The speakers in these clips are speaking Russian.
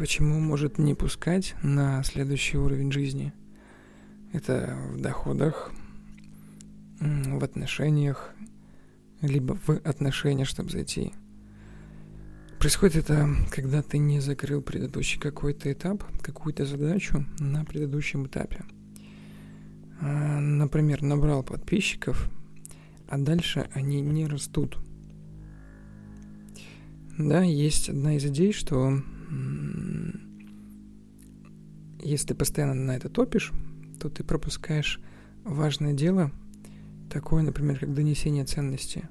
почему может не пускать на следующий уровень жизни? Это в доходах, в отношениях, либо в отношения, чтобы зайти. Происходит это, когда ты не закрыл предыдущий какой-то этап, какую-то задачу на предыдущем этапе. А, например, набрал подписчиков, а дальше они не растут. Да, есть одна из идей, что если ты постоянно на это топишь, то ты пропускаешь важное дело, такое, например, как донесение ценности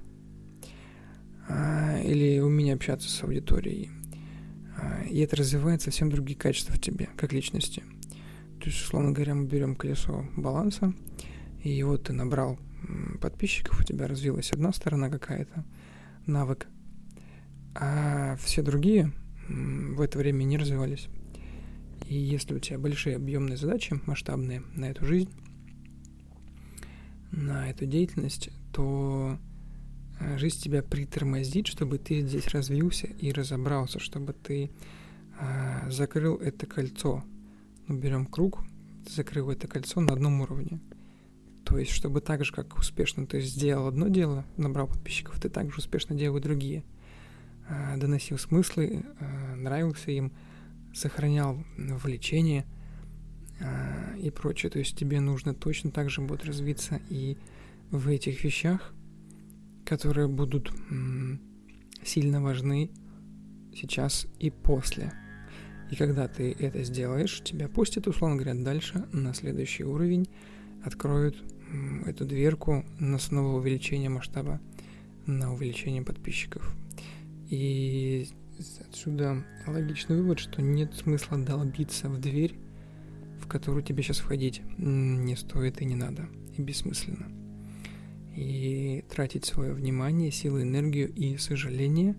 а, или умение общаться с аудиторией. А, и это развивает совсем другие качества в тебе, как личности. То есть, условно говоря, мы берем колесо баланса, и вот ты набрал подписчиков, у тебя развилась одна сторона какая-то, навык, а все другие в это время не развивались. И если у тебя большие объемные задачи, масштабные на эту жизнь, на эту деятельность, то э, жизнь тебя притормозит, чтобы ты здесь развился и разобрался, чтобы ты э, закрыл это кольцо. Ну, берем круг, закрыл это кольцо на одном уровне. То есть, чтобы так же, как успешно ты сделал одно дело, набрал подписчиков, ты также успешно делал другие. Э, доносил смыслы, э, нравился им, сохранял влечение э, и прочее. То есть тебе нужно точно так же будет развиться и в этих вещах, которые будут сильно важны сейчас и после. И когда ты это сделаешь, тебя пустят, условно говоря, дальше на следующий уровень, откроют эту дверку на снова увеличение масштаба, на увеличение подписчиков. И отсюда логичный вывод, что нет смысла долбиться в дверь, в которую тебе сейчас входить не стоит и не надо, и бессмысленно. И тратить свое внимание, силы, энергию и сожаление,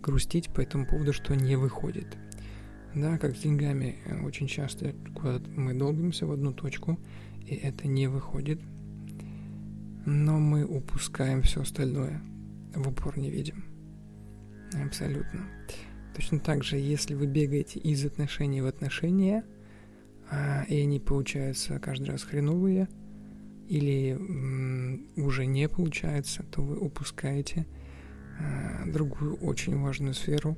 грустить по этому поводу, что не выходит. Да, как с деньгами, э, очень часто мы долбимся в одну точку, и это не выходит, но мы упускаем все остальное, в упор не видим. Абсолютно. Точно так же, если вы бегаете из отношений в отношения, а, и они получаются каждый раз хреновые, или уже не получается, то вы упускаете а, другую очень важную сферу,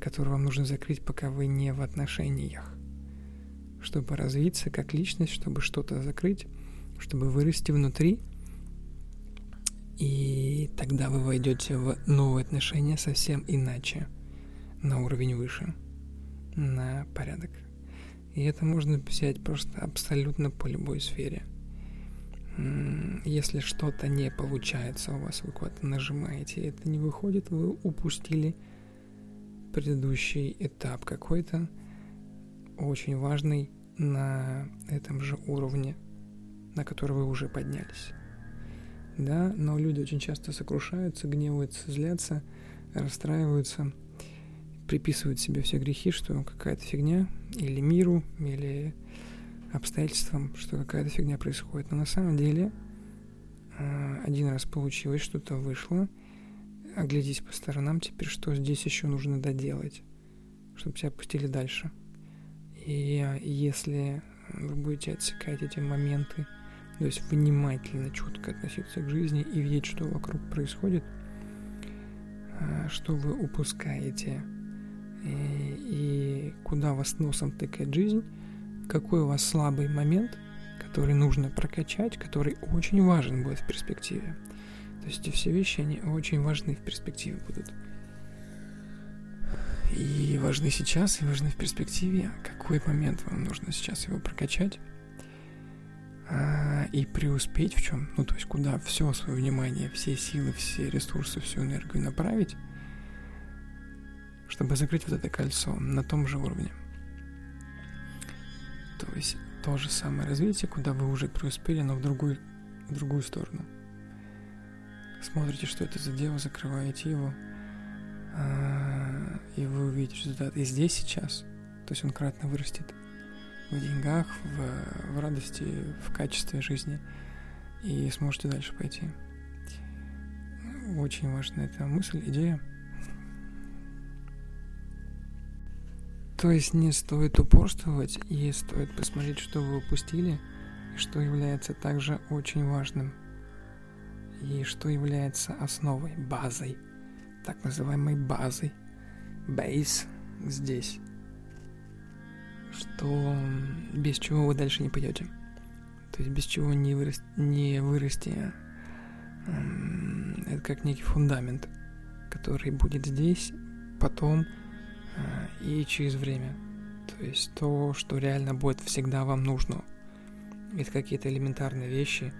которую вам нужно закрыть, пока вы не в отношениях. Чтобы развиться как личность, чтобы что-то закрыть, чтобы вырасти внутри – и тогда вы войдете в новые отношения совсем иначе, на уровень выше, на порядок. И это можно взять просто абсолютно по любой сфере. Если что-то не получается у вас, вы куда-то нажимаете, это не выходит, вы упустили предыдущий этап какой-то, очень важный на этом же уровне, на который вы уже поднялись да, но люди очень часто сокрушаются, гневаются, злятся, расстраиваются, приписывают себе все грехи, что какая-то фигня, или миру, или обстоятельствам, что какая-то фигня происходит. Но на самом деле а, один раз получилось, что-то вышло, оглядись по сторонам теперь, что здесь еще нужно доделать, чтобы тебя пустили дальше. И а, если вы будете отсекать эти моменты, то есть внимательно, четко относиться к жизни и видеть, что вокруг происходит, а, что вы упускаете и, и куда вас носом тыкает жизнь, какой у вас слабый момент, который нужно прокачать, который очень важен будет в перспективе. То есть эти все вещи, они очень важны в перспективе будут. И важны сейчас, и важны в перспективе. Какой момент вам нужно сейчас его прокачать? И преуспеть в чем, ну то есть куда все свое внимание, все силы, все ресурсы, всю энергию направить, чтобы закрыть вот это кольцо на том же уровне. То есть то же самое развитие, куда вы уже преуспели, но в другую, в другую сторону. Смотрите, что это за дело, закрываете его, а, и вы увидите результат. И здесь сейчас, то есть он кратно вырастет в деньгах, в, в радости, в качестве жизни, и сможете дальше пойти. Очень важна эта мысль, идея. То есть не стоит упорствовать и стоит посмотреть, что вы упустили, и что является также очень важным, и что является основой, базой, так называемой базой, бейс здесь, что без чего вы дальше не пойдете, то есть без чего не, вырас, не вырасти, это как некий фундамент, который будет здесь, потом а, и через время. То есть то, что реально будет всегда вам нужно. Это какие-то элементарные вещи,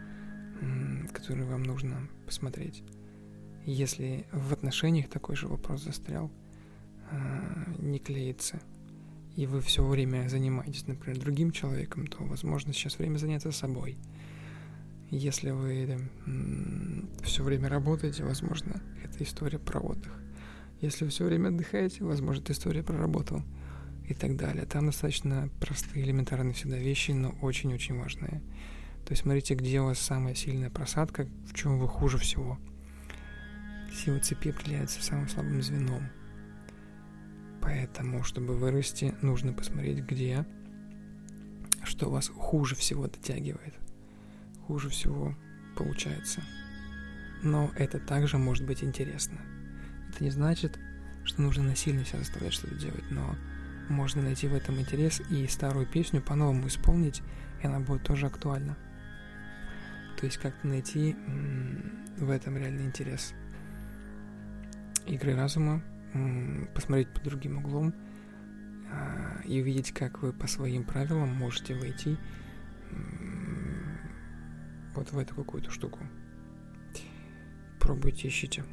которые вам нужно посмотреть. Если в отношениях такой же вопрос застрял, а, не клеится, и вы все время занимаетесь, например, другим человеком, то, возможно, сейчас время заняться собой. Если вы все время работаете, возможно, это история про отдых. Если все время отдыхаете, возможно, эта история проработал и так далее. Там достаточно простые, элементарные всегда вещи, но очень-очень важные. То есть смотрите, где у вас самая сильная просадка, в чем вы хуже всего. Сила цепи определяется самым слабым звеном. Поэтому, чтобы вырасти, нужно посмотреть, где, что вас хуже всего дотягивает. Хуже всего получается. Но это также может быть интересно. Это не значит, что нужно насильно себя заставлять что-то делать, но можно найти в этом интерес и старую песню по-новому исполнить, и она будет тоже актуальна. То есть как-то найти в этом реальный интерес. Игры разума, посмотреть под другим углом а, и увидеть, как вы по своим правилам можете войти вот в эту какую-то штуку. Пробуйте, ищите.